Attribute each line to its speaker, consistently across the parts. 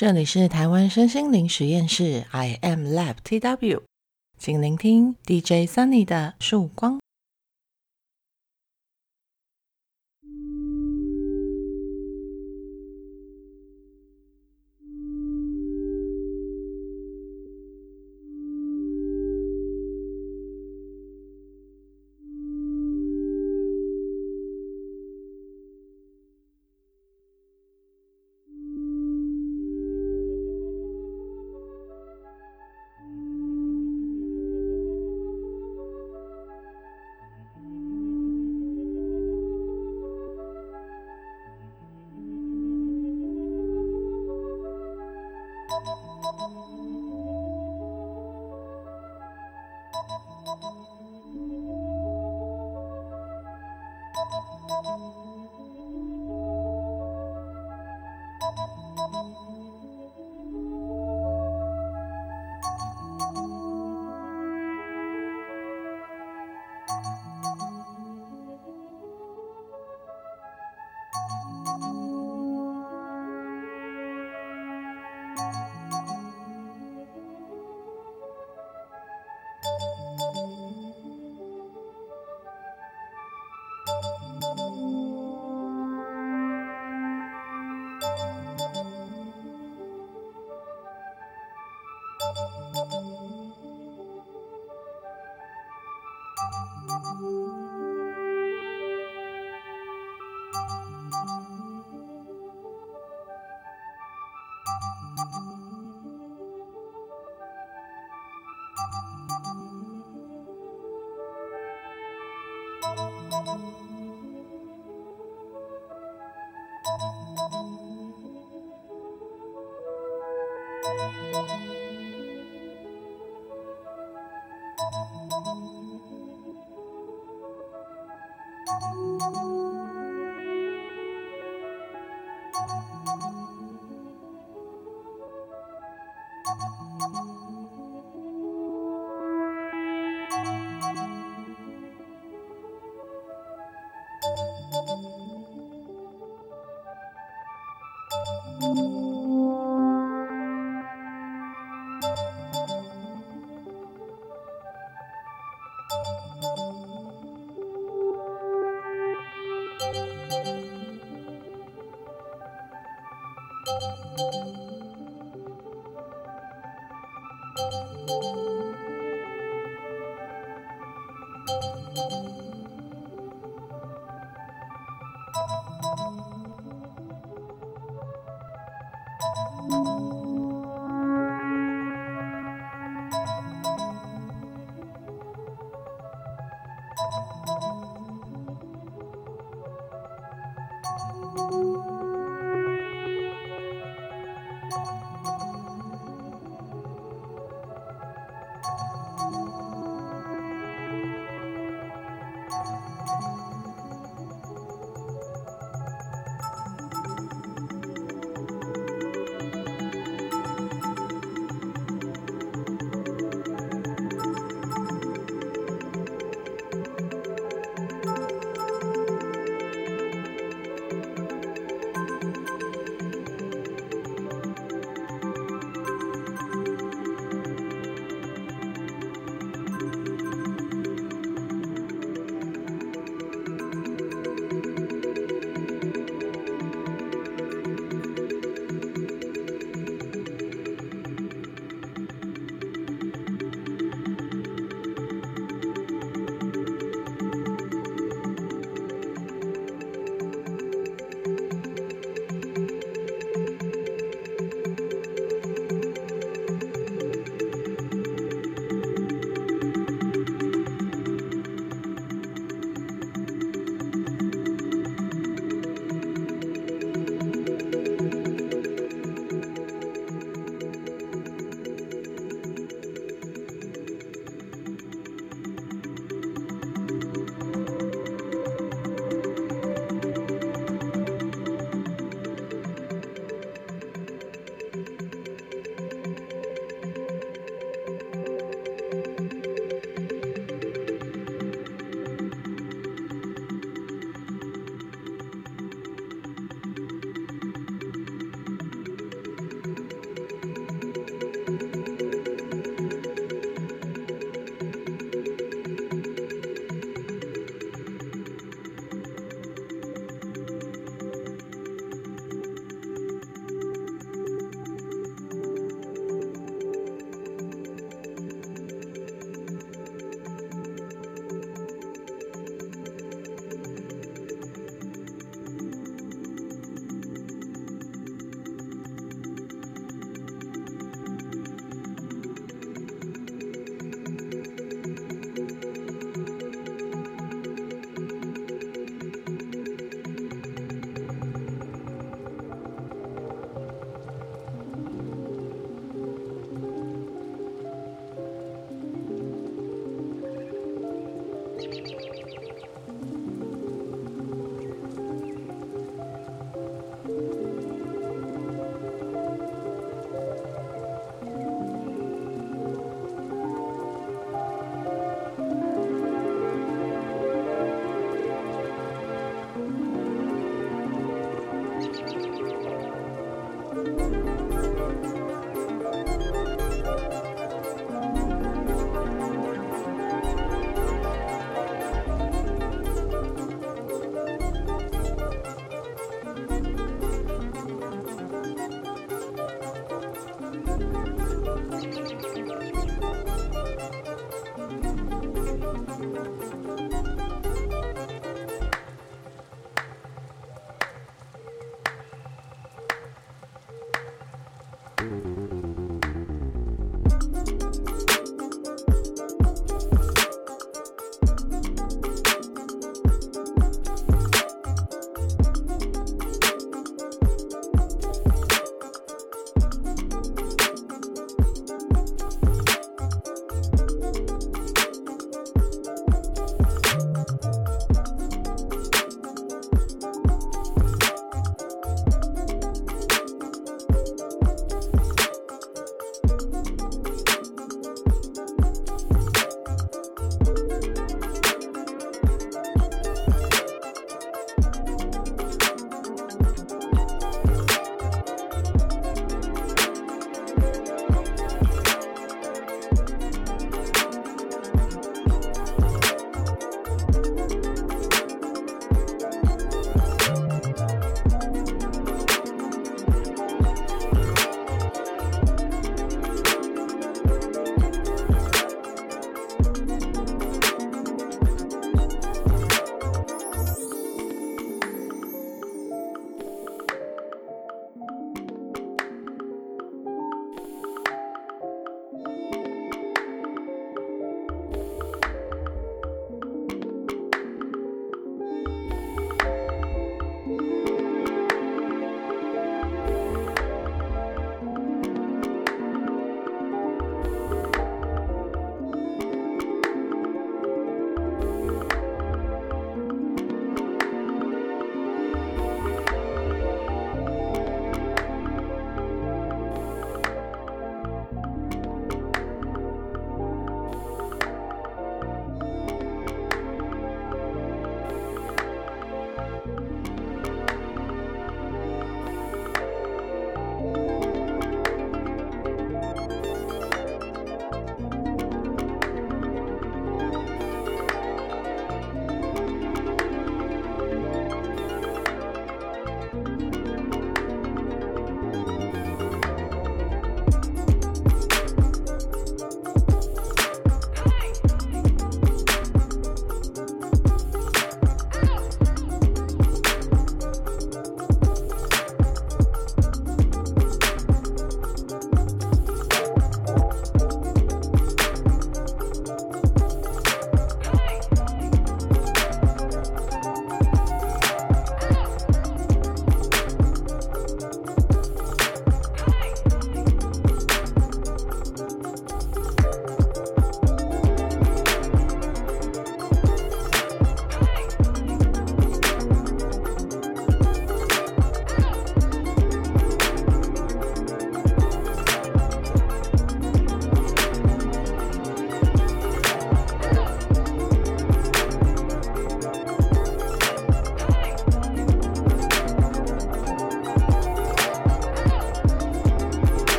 Speaker 1: 这里是台湾身心灵实验室，I am Lab TW，请聆听 DJ Sunny 的曙光。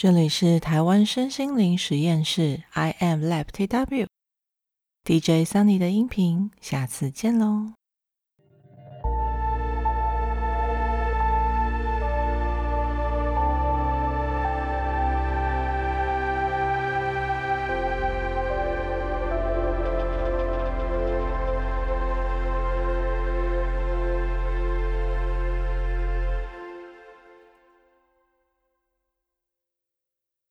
Speaker 1: 这里是台湾身心灵实验室，I am Lab TW，DJ Sunny 的音频，下次见喽。